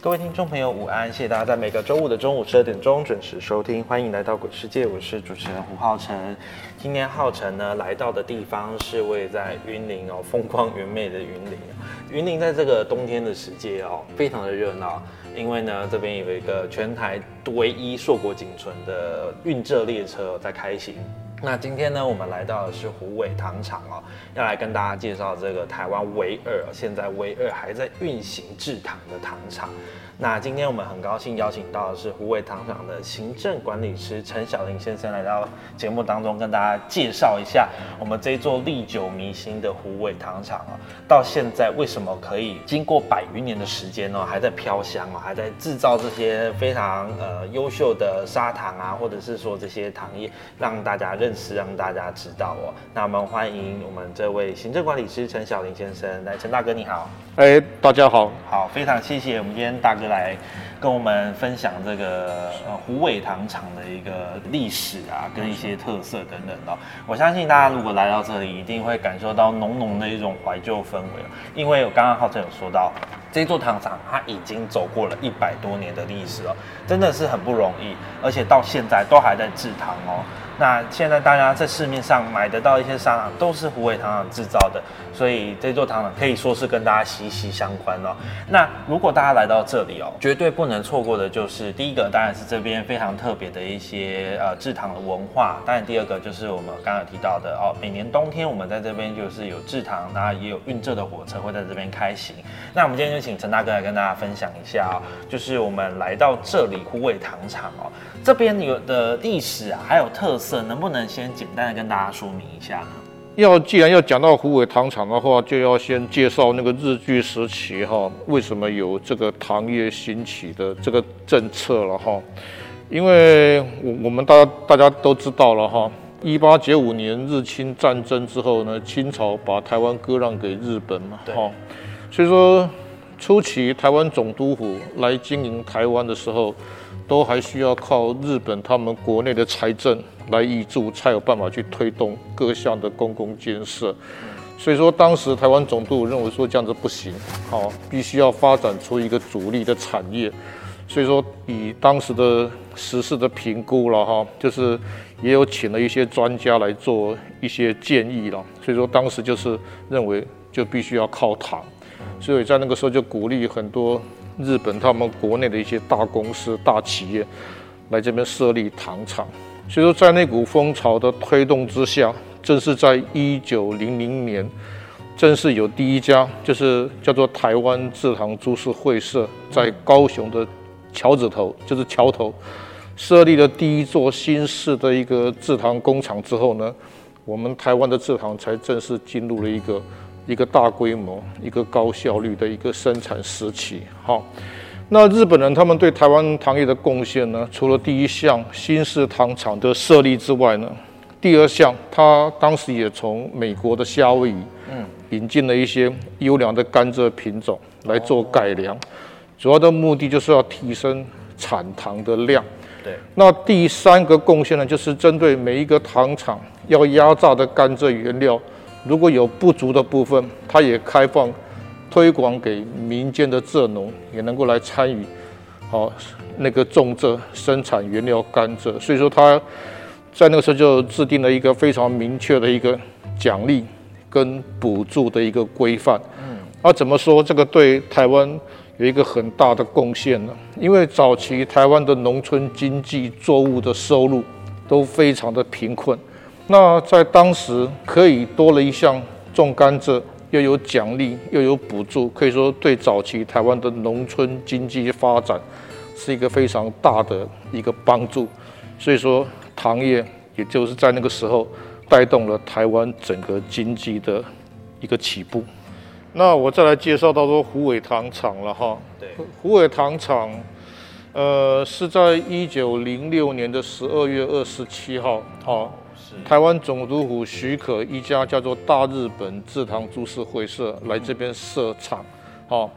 各位听众朋友，午安！谢谢大家在每个周五的中午十二点钟准时收听，欢迎来到鬼世界，我是主持人胡浩辰。今天浩辰呢来到的地方是位在云林哦，风光明媚的云林。云林在这个冬天的时节哦，非常的热闹，因为呢这边有一个全台唯一硕果仅存的运蔗列车在开行。那今天呢，我们来到的是虎尾糖厂哦，要来跟大家介绍这个台湾唯二，现在唯二还在运行制糖的糖厂。那今天我们很高兴邀请到的是虎尾糖厂的行政管理师陈小林先生来到节目当中，跟大家介绍一下我们这座历久弥新的虎尾糖厂啊，到现在为什么可以经过百余年的时间呢，还在飘香哦，还在制造这些非常呃优秀的砂糖啊，或者是说这些糖业，让大家认识，让大家知道哦。那我们欢迎我们这位行政管理师陈小林先生，来，陈大哥你好。哎，大家好，好，非常谢谢我们今天大哥来跟我们分享这个呃虎尾糖厂的一个历史啊，跟一些特色等等的。我相信大家如果来到这里，一定会感受到浓浓的一种怀旧氛围因为我刚刚浩辰有说到，这座糖厂它已经走过了一百多年的历史了，真的是很不容易，而且到现在都还在制糖哦。那现在大家在市面上买得到一些砂糖，都是虎尾糖厂制造的，所以这座糖厂可以说是跟大家息息相关哦。那如果大家来到这里哦，绝对不能错过的就是第一个，当然是这边非常特别的一些呃制糖的文化。当然第二个就是我们刚刚提到的哦，每年冬天我们在这边就是有制糖，然后也有运蔗的火车会在这边开行。那我们今天就请陈大哥来跟大家分享一下哦，就是我们来到这里虎尾糖厂哦，这边有的历史啊，还有特色。能不能先简单的跟大家说明一下呢？要既然要讲到虎尾糖厂的话，就要先介绍那个日据时期哈，为什么有这个糖业兴起的这个政策了哈？因为我我们大家大家都知道了哈，一八九五年日清战争之后呢，清朝把台湾割让给日本嘛，哈，所以说初期台湾总督府来经营台湾的时候，都还需要靠日本他们国内的财政。来挹注才有办法去推动各项的公共建设，所以说当时台湾总督认为说这样子不行，好，必须要发展出一个主力的产业，所以说以当时的时事的评估了哈，就是也有请了一些专家来做一些建议了，所以说当时就是认为就必须要靠糖，所以在那个时候就鼓励很多日本他们国内的一些大公司大企业来这边设立糖厂。所以说，在那股风潮的推动之下，正是在一九零零年，正是有第一家，就是叫做台湾制糖株式会社，在高雄的桥子头，就是桥头，设立了第一座新式的一个制糖工厂之后呢，我们台湾的制糖才正式进入了一个一个大规模、一个高效率的一个生产时期。好。那日本人他们对台湾糖业的贡献呢？除了第一项新式糖厂的设立之外呢，第二项他当时也从美国的夏威夷，嗯，引进了一些优良的甘蔗品种来做改良，主要的目的就是要提升产糖的量。对。那第三个贡献呢，就是针对每一个糖厂要压榨的甘蔗原料，如果有不足的部分，它也开放。推广给民间的蔗农也能够来参与，好那个种蔗生产原料甘蔗，所以说他在那个时候就制定了一个非常明确的一个奖励跟补助的一个规范。嗯，啊怎么说这个对台湾有一个很大的贡献呢？因为早期台湾的农村经济作物的收入都非常的贫困。那在当时可以多了一项种甘蔗，又有奖励，又有补助，可以说对早期台湾的农村经济发展是一个非常大的一个帮助。所以说，糖业也就是在那个时候带动了台湾整个经济的一个起步。那我再来介绍到说虎尾糖厂了哈。对，虎尾糖厂，呃，是在一九零六年的十二月二十七号，哈，是台湾总督府许可一家叫做大日本制糖株式会社来这边设厂，哦，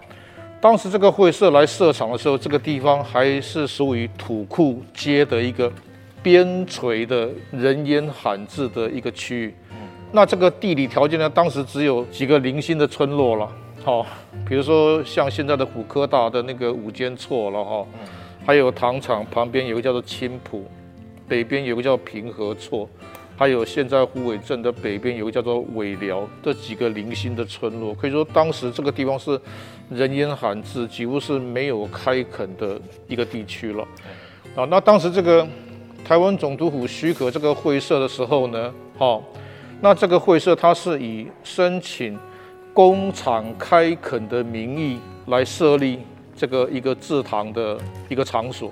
当时这个会社来设厂的时候，这个地方还是属于土库街的一个边陲的人烟罕至的一个区域。那这个地理条件呢，当时只有几个零星的村落了，好、比如说像现在的虎科大的那个五间厝了哈，还有糖厂旁边有个叫做青浦，北边有个叫平和错，还有现在虎尾镇的北边有个叫做尾寮，这几个零星的村落，可以说当时这个地方是人烟罕至，几乎是没有开垦的一个地区了。啊，那当时这个台湾总督府许可这个会社的时候呢，好、那这个会社它是以申请工厂开垦的名义来设立这个一个制糖的一个场所。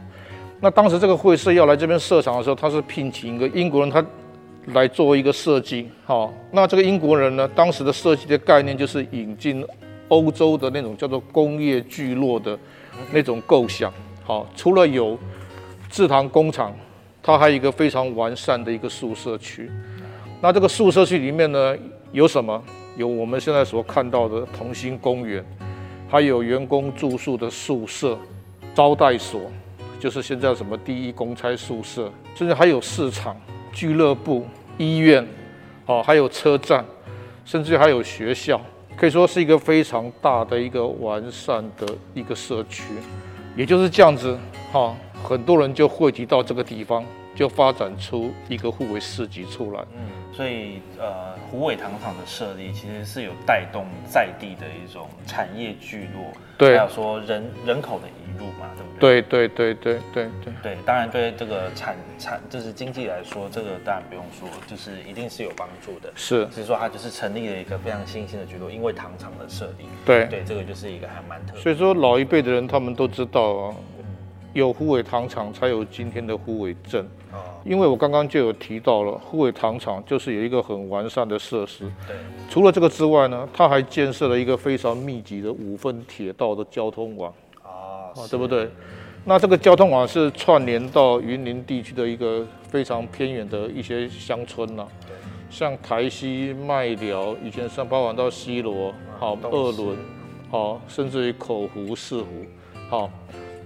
那当时这个会社要来这边设厂的时候，他是聘请一个英国人，他来做一个设计。好、那这个英国人呢，当时的设计的概念就是引进欧洲的那种叫做工业聚落的那种构想。好、除了有制糖工厂，它还有一个非常完善的一个宿舍区。那这个宿舍区里面呢，有什么？有我们现在所看到的同心公园，还有员工住宿的宿舍、招待所，就是现在什么第一公差宿舍，甚至还有市场、俱乐部、医院，哦，还有车站，甚至还有学校，可以说是一个非常大的一个完善的一个社区。也就是这样子，哈、很多人就汇集到这个地方，就发展出一个互为市集出来。嗯，所以呃，虎尾糖厂的设立其实是有带动在地的一种产业聚落，对还有说人人口的移入嘛，对不对？对对对对对对，对，当然对这个产产就是经济来说，这个当然不用说，就是一定是有帮助的。是，只是说它就是成立了一个非常新兴的聚落，因为糖厂的设立，对。对，这个就是一个还蛮特别。所以说老一辈的人他们都知道啊，有虎尾糖厂才有今天的虎尾镇。哦，因为我刚刚就有提到了，虎尾糖厂就是有一个很完善的设施。对，除了这个之外呢，它还建设了一个非常密集的五份铁道的交通网。哦，啊，对不对？那这个交通网是串联到云林地区的一个非常偏远的一些乡村呐、对像台西、麦寮，以前上包含到西罗，好二轮，好，甚至于口湖、四湖，好，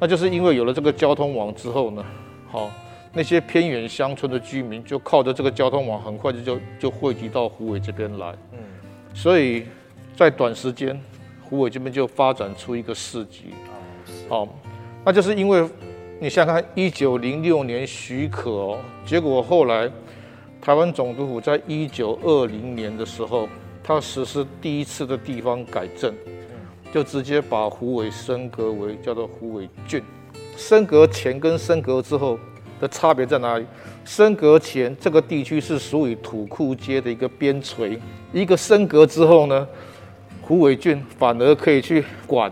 那就是因为有了这个交通网之后呢，好，那些偏远乡村的居民就靠着这个交通网，很快就就就汇集到湖尾这边来，嗯，所以在短时间，湖尾这边就发展出一个市集，好，那就是因为你想想看，一九零六年许可哦，结果后来台湾总督府在一九二零年的时候，他实施第一次的地方改正，就直接把虎尾升格为叫做虎尾郡。升格前跟升格之后的差别在哪里？升格前这个地区是属于土库街的一个边陲，一个升格之后呢，虎尾郡反而可以去管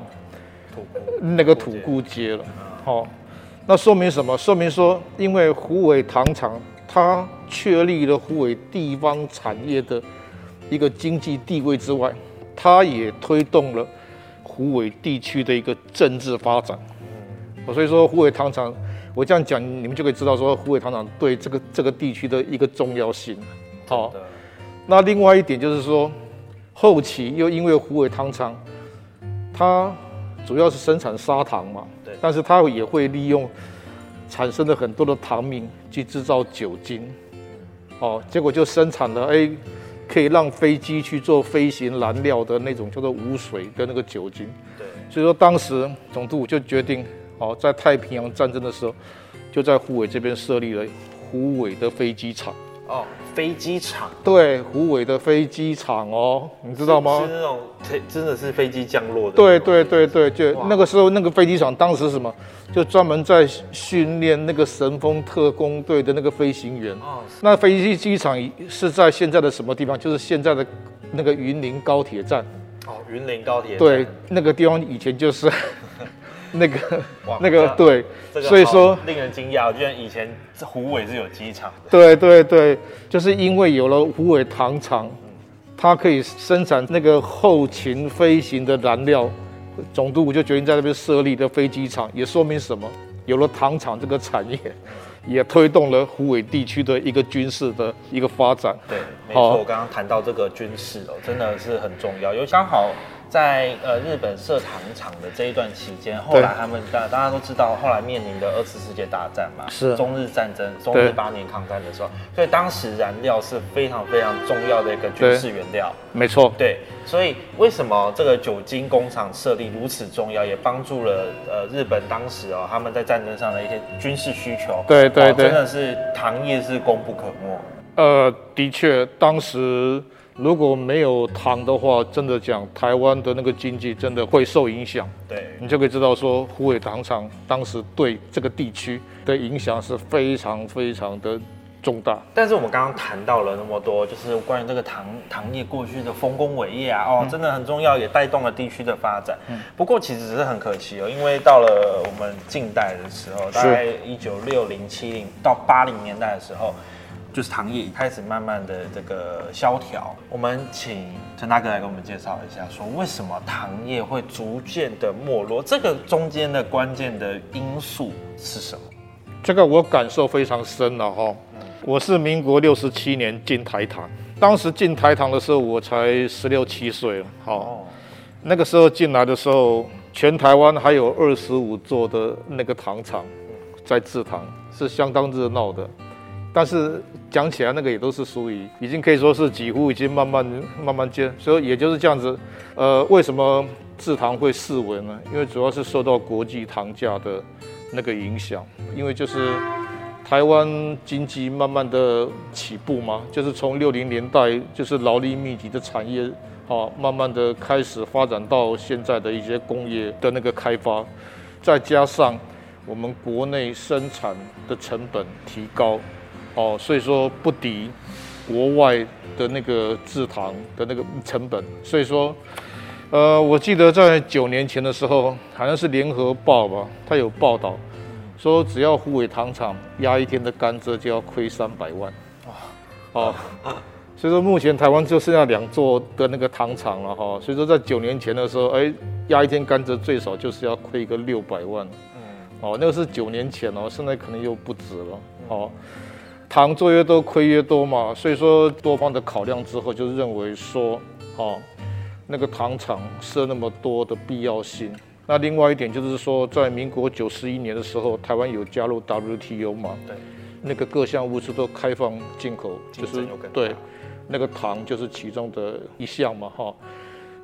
那个土库街了。好、那说明什么？说明说，因为虎尾糖厂它确立了虎尾地方产业的一个经济地位之外，它也推动了虎尾地区的一个政治发展。哦所以说湖尾糖厂，我这样讲，你们就可以知道说湖尾糖厂对这个这个地区的一个重要性。好、的，那另外一点就是说，后期又因为湖尾糖厂，它主要是生产砂糖嘛，对。但是它也会利用产生了很多的糖蜜去制造酒精，哦，结果就生产了哎，可以让飞机去做飞行燃料的那种叫做无水的那个酒精。对，所以说当时总督就决定，哦，在太平洋战争的时候，就在虎尾这边设立了虎尾的飞机场。哦，飞机场对，虎尾的飞机场哦，你知道吗是？那种飞真的是飞机降落的。对对对对，就那个时候那个飞机场当时什么，就专门在训练那个神风特工队的那个飞行员。哦，那飞机机场是在现在的什么地方？就是现在的那个云林高铁站。哦，云林高铁站对，那个地方以前就是那个那个这对，所以说令人惊讶，居然以前这虎尾是有机场的。对对对，就是因为有了虎尾糖厂，它可以生产那个后勤飞行的燃料，总督府就决定在那边设立的飞机场，也说明什么？有了糖厂这个产业，也推动了虎尾地区的一个军事的一个发展。对，没好错，我刚刚谈到这个军事哦，真的是很重要，尤其刚好在呃日本设糖厂的这一段期间，后来他们大大家都知道，后来面临的二次世界大战嘛，是。中日战争，中日八年抗战的时候，所以当时燃料是非常非常重要的一个军事原料。没错，对，所以为什么这个酒精工厂设立如此重要，也帮助了呃日本当时哦他们在战争上的一些军事需求。哦对对对。真的是糖业是功不可没。呃，的确，当时如果没有糖的话，真的讲台湾的那个经济真的会受影响。对，你就可以知道说，虎尾糖厂当时对这个地区的影响是非常非常的重大。但是我们刚刚谈到了那么多，就是关于这个糖糖业过去的丰功伟业啊，哦，真的很重要，也带动了地区的发展。不过其实只是很可惜哦，因为到了我们近代的时候，大概一九六零、七零到八零年代的时候。就是糖业开始慢慢的这个萧条，我们请陈大哥来给我们介绍一下，说为什么糖业会逐渐的没落，这个中间的关键的因素是什么？这个我感受非常深了哈。我是民国六十七年进台糖，当时进台糖的时候我才十六七岁了。好，哦，那个时候进来的时候，全台湾还有二十五座的那个糖厂在制糖，是相当热闹的。但是讲起来，那个也都是属于已经可以说是几乎已经慢慢慢慢接，所以也就是这样子。呃，为什么制糖会式微呢？因为主要是受到国际糖价的那个影响，因为就是台湾经济慢慢的起步嘛，就是从六零年代就是劳力密集的产业，好、慢慢的开始发展到现在的一些工业的那个开发，再加上我们国内生产的成本提高，哦，所以说不敌国外的那个制糖的那个成本，所以说，呃，我记得在九年前的时候，好像是联合报吧，它有报道说，只要虎尾糖厂压一天的甘蔗就要亏三百万，哦，所以说目前台湾就剩下两座的那个糖厂了哈，所以说在九年前的时候，哎，压一天甘蔗最少就是要亏个六百万，哦，那个是九年前哦，现在可能又不止了，哦。糖做越多亏越多嘛，所以说多方的考量之后，就认为说，哦，那个糖厂设那么多的必要性。那另外一点就是说，在民国九十一年的时候，台湾有加入 WTO 嘛，对，那个各项物资都开放进口，就是对，那个糖就是其中的一项嘛，哈。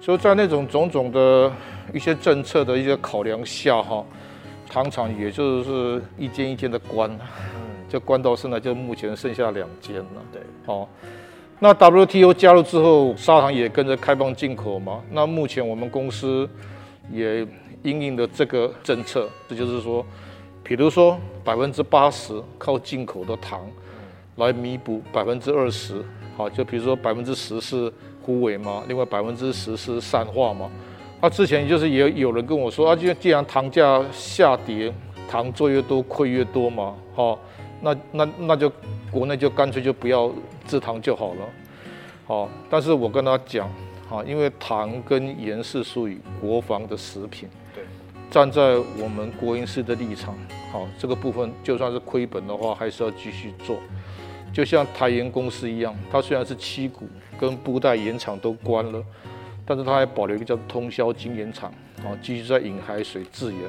所以在那种种种的一些政策的一些考量下，哈，糖厂也就是一间一间的关，就关到现在就目前剩下两间了。对，哦，那 WTO 加入之后，砂糖也跟着开放进口嘛。那目前我们公司也应应的这个政策，这就是说，比如说百分之八十靠进口的糖来弥补百分之二十，好，就比如说百分之十是枯萎嘛，另外百分之十是散化嘛。那之前就是也有人跟我说啊，既既然糖价下跌，糖做越多亏越多嘛，好、那那那就国内就干脆就不要制糖就好了，好、但是我跟他讲，好、因为糖跟盐是属于国防的食品，对，站在我们国营市的立场，好、这个部分就算是亏本的话，还是要继续做。就像台盐公司一样，它虽然是七股跟布袋盐厂都关了，但是它还保留一个叫通宵精盐厂，啊，继续在引海水制盐。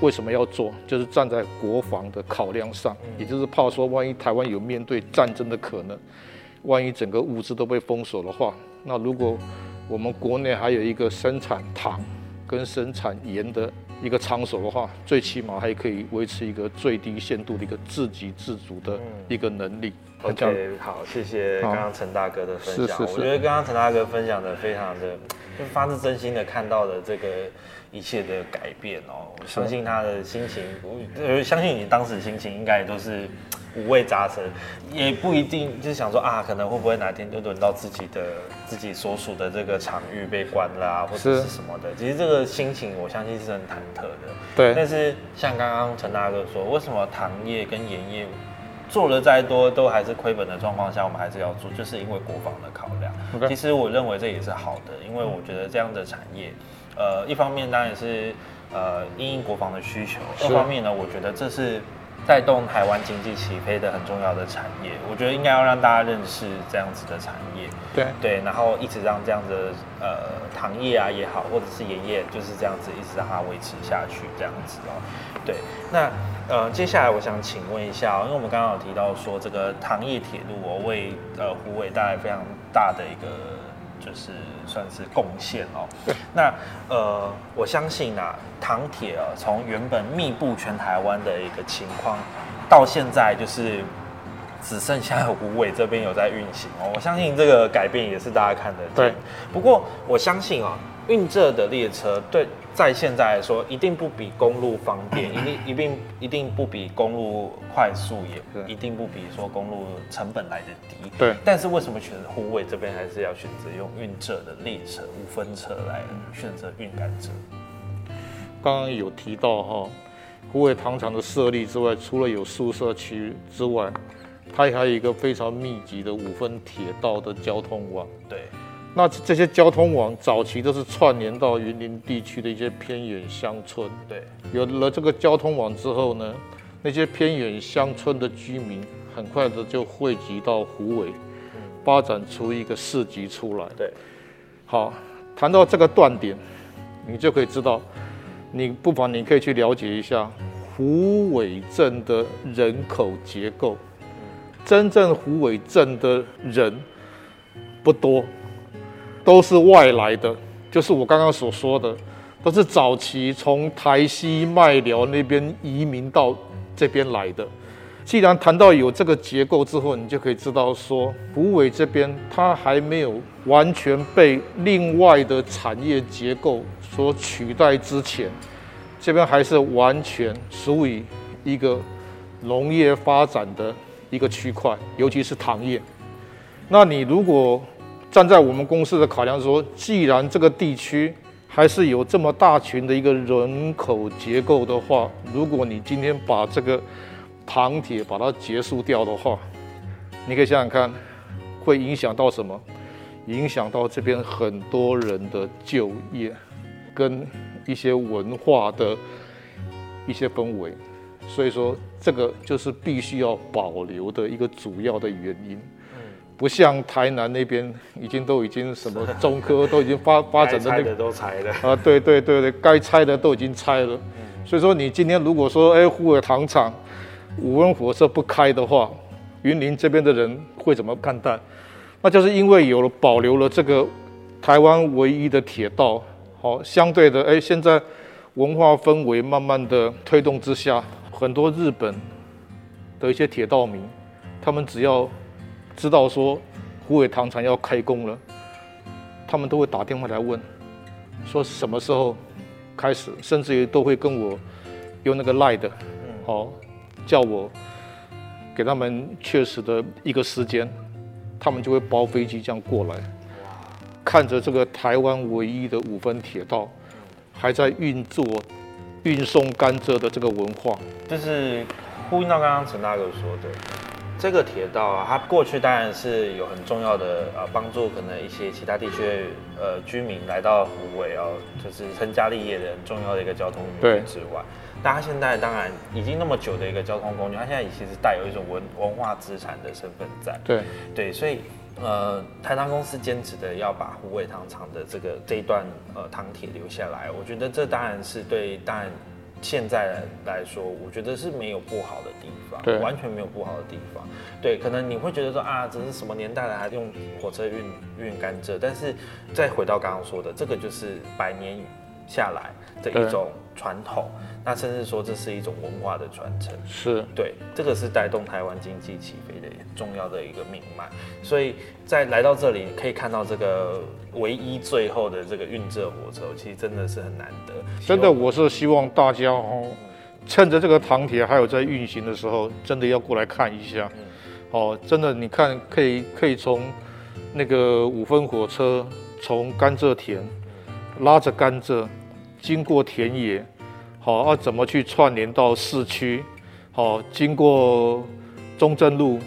为什么要做？就是站在国防的考量上，也就是怕说，万一台湾有面对战争的可能，万一整个物资都被封锁的话，那如果我们国内还有一个生产糖跟生产盐的一个场所的话，最起码还可以维持一个最低限度的一个自给自足的一个能力。OK，好，谢谢刚刚陈大哥的分享。是是是我觉得刚刚陈大哥分享的非常的，就发自真心的看到的这个一切的改变哦。我相信他的心情，我呃相信你当时心情应该也都是五味杂陈，也不一定就是想说啊，可能会不会哪天就轮到自己的自己所属的这个场域被关了啊，或者是是什么的。其实这个心情，我相信是很忐忑的。对但是像刚刚陈大哥说，为什么糖业跟盐业做了再多都还是亏本的状况下，我们还是要做，就是因为国防的考量。其实我认为这也是好的，因为我觉得这样的产业，呃，一方面当然是呃因应国防的需求，是二方面呢，我觉得这是带动台湾经济起飞的很重要的产业。我觉得应该要让大家认识这样子的产业。对对，然后一直让这样的呃糖业啊也好，或者是盐业，就是这样子一直让它维持下去这样子哦。对，那呃接下来我想请问一下、哦，因为我们刚刚有提到说这个糖业铁路哦为呃湖尾带来非常大的一个就是算是贡献哦。那呃我相信啊糖铁啊从原本密布全台湾的一个情况，到现在就是。只剩下五尾这边有在运行哦，我相信这个改变也是大家看得见。对，不过我相信啊，运这的列车对在现在来说，一定不比公路方便，一定一定一定不比公路快速，也对一定不比说公路成本来的低。对但是为什么选择湖尾这边还是要选择用运这的列车五分车来选择运甘蔗？刚刚有提到哈，湖尾糖厂的设立之外，除了有宿舍区之外，它还有一个非常密集的五分铁道的交通网。对，那这些交通网早期都是串联到云林地区的一些偏远乡村。对，有了这个交通网之后呢，那些偏远乡村的居民很快的就汇集到湖尾，发展出一个市集出来。对，好，谈到这个断点，你就可以知道，你不妨你可以去了解一下湖尾镇的人口结构。真正湖尾镇的人不多，都是外来的，就是我刚刚所说的，都是早期从台西麦寮那边移民到这边来的。既然谈到有这个结构之后，你就可以知道说，湖尾这边它还没有完全被另外的产业结构所取代之前，这边还是完全属于一个农业发展的一个区块，尤其是糖业。那你如果站在我们公司的考量说，既然这个地区还是有这么大群的一个人口结构的话，如果你今天把这个糖铁把它结束掉的话，你可以想想看，会影响到什么？影响到这边很多人的就业，跟一些文化的一些氛围。所以说，这个就是必须要保留的一个主要的原因。不像台南那边已经都已经什么中科都已经发发展的那个该拆的都拆了。啊，对对对对，该拆的都已经拆了。所以说，你今天如果说，哎，护尔糖厂五温火车不开的话，云林这边的人会怎么看待？那就是因为有了保留了这个台湾唯一的铁道，好，相对的，哎，现在文化氛围慢慢的推动之下，很多日本的一些铁道迷，他们只要知道说虎尾糖厂要开工了，他们都会打电话来问，说什么时候开始，甚至于都会跟我用那个赖的，好、叫我给他们确实的一个时间，他们就会包飞机这样过来，看着这个台湾唯一的五分铁道还在运作、运送甘蔗的这个文化，就是呼应到刚刚陈大哥说的，这个铁道啊，它过去当然是有很重要的呃帮助，可能一些其他地区的呃居民来到湖尾哦，就是成家立业的很重要的一个交通工对具之外，但它现在当然已经那么久的一个交通工具，它现在其实带有一种文文化资产的身份在。对。对，所以呃，台糖公司坚持的要把湖尾糖厂的这个这一段呃糖铁留下来，我觉得这当然是对，当然现在来说，我觉得是没有不好的地方，对完全没有不好的地方。对，可能你会觉得说啊，这是什么年代了，还用火车运运甘蔗？但是再回到刚刚说的，这个就是百年下来的一种传统，那甚至说这是一种文化的传承。是对，这个是带动台湾经济起飞的重要的一个命脉。所以在来到这里，可以看到这个唯一最后的这个运浙火车，其实真的是很难得。真的，我是希望大家哦，趁着这个唐铁还有在运行的时候，真的要过来看一下。嗯哦，真的，你看可以可以从那个五分火车从甘蔗田拉着甘蔗经过田野，好、要怎么去串联到市区？好、经过中正路、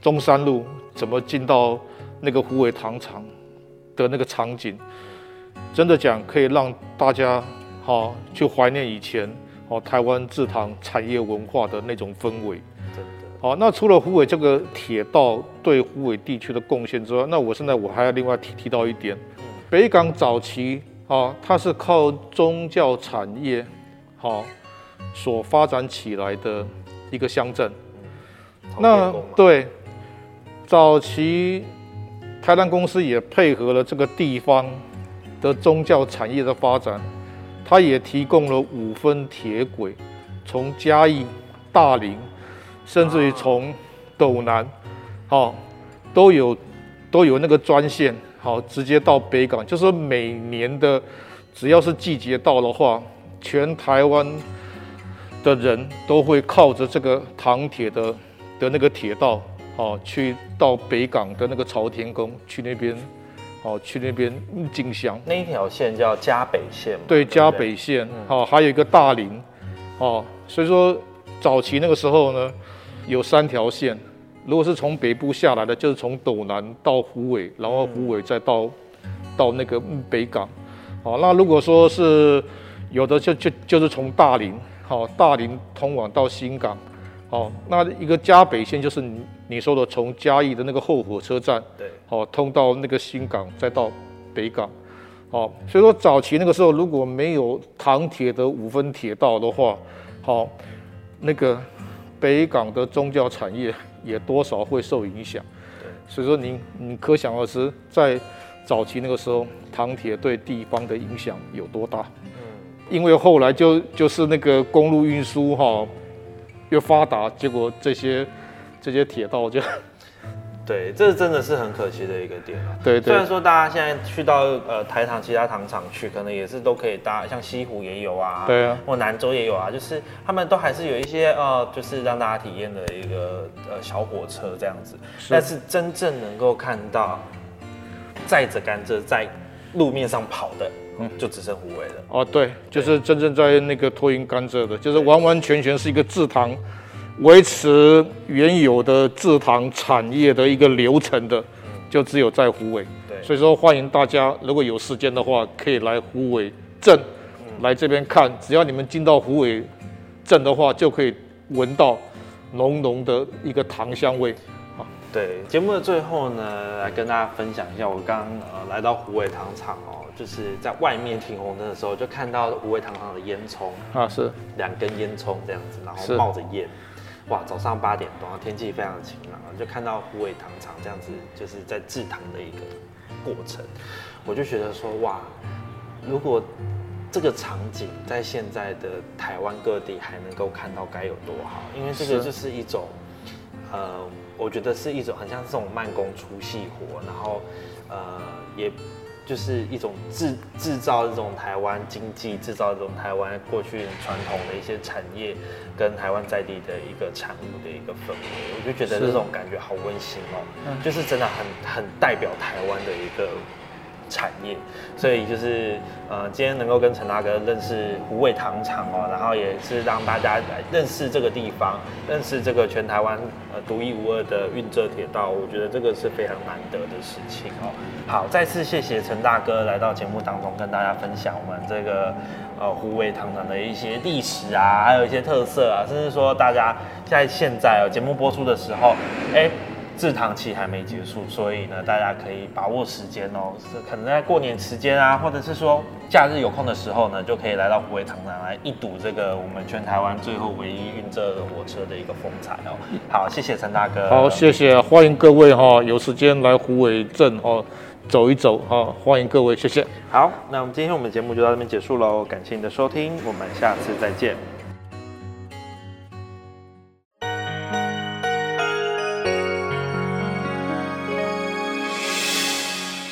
中山路，怎么进到那个虎尾糖厂的那个场景？真的讲可以让大家好、去怀念以前哦台湾制糖产业文化的那种氛围。好，那除了虎尾这个铁道对虎尾地区的贡献之外，那我现在我还要另外提提到一点，北港早期啊，它是靠宗教产业好、所发展起来的一个乡镇。那对，早期台南公司也配合了这个地方的宗教产业的发展，它也提供了五分铁轨，从嘉义、大林，甚至于从斗南，好、都有都有那个专线，好、直接到北港，就是说每年的只要是季节到的话，全台湾的人都会靠着这个唐铁的的那个铁道，哦，去到北港的那个朝天宫去那边，哦，去那边进香。那一条线叫嘉北线嘛，对，嘉北线，哦，还有一个大林，哦，所以说早期那个时候呢，有三条线。如果是从北部下来的，就是从斗南到虎尾，然后虎尾再到到那个嗯北港。好，那如果说是有的就就就是从大林，好，大林通往到新港，好，那一个嘉北线就是你你说的从嘉义的那个后火车站，对，好，通到那个新港，再到北港，好，所以说早期那个时候如果没有唐铁的五分铁道的话，好，那个北港的宗教产业也多少会受影响。所以说您你可想而知，在早期那个时候，唐铁对地方的影响有多大。因为后来就就是那个公路运输哈越发达，结果这些这些铁道就对，这真的是很可惜的一个点啊。对对虽然说大家现在去到呃台糖其他糖厂去，可能也是都可以搭，像西湖也有啊，对啊，或南州也有啊，就是他们都还是有一些呃，就是让大家体验的一个呃小火车这样子。但是真正能够看到载着甘蔗在路面上跑的，嗯就只剩虎尾了。哦，对，就是真正在那个托运甘蔗的，就是完完全全是一个制糖维持原有的制糖产业的一个流程的，就只有在湖尾。对，所以说欢迎大家，如果有时间的话，可以来湖尾镇来这边看。只要你们进到湖尾镇的话，就可以闻到浓浓的一个糖香味。对，节目的最后呢，来跟大家分享一下，我刚呃来到虎尾糖厂哦，就是在外面停红灯的时候，就看到虎尾糖厂的烟囱，啊，是两根烟囱这样子，然后冒着烟，哇，早上八点多，天气非常晴朗，就看到虎尾糖厂这样子，就是在制糖的一个过程，我就觉得说，哇，如果这个场景在现在的台湾各地还能够看到，该有多好！因为这个就是一种，呃，我觉得是一种很像这种慢工出细活，然后，呃，也就是一种制制造这种台湾经济，制造这种台湾过去传统的一些产业跟台湾在地的一个产物的一个氛围，我就觉得这种感觉好温馨哦，就是真的很很代表台湾的一个产业，所以就是呃，今天能够跟陈大哥认识胡味糖厂哦，然后也是让大家来认识这个地方，认识这个全台湾呃独一无二的运浙铁道，我觉得这个是非常难得的事情哦。好，再次谢谢陈大哥来到节目当中跟大家分享我们这个呃虎尾糖厂的一些历史啊，还有一些特色啊，甚至说大家在现在哦节目播出的时候，哎。制糖期还没结束，所以呢，大家可以把握时间哦，是可能在过年时间啊，或者是说假日有空的时候呢，就可以来到虎尾糖厂来一睹这个我们全台湾最后唯一运这火车的一个风采哦。好，谢谢陈大哥。好，谢谢，欢迎各位哈、有时间来虎尾镇哦、走一走哈，欢迎各位，谢谢。好，那我们今天我们节目就到这边结束喽，感谢你的收听，我们下次再见。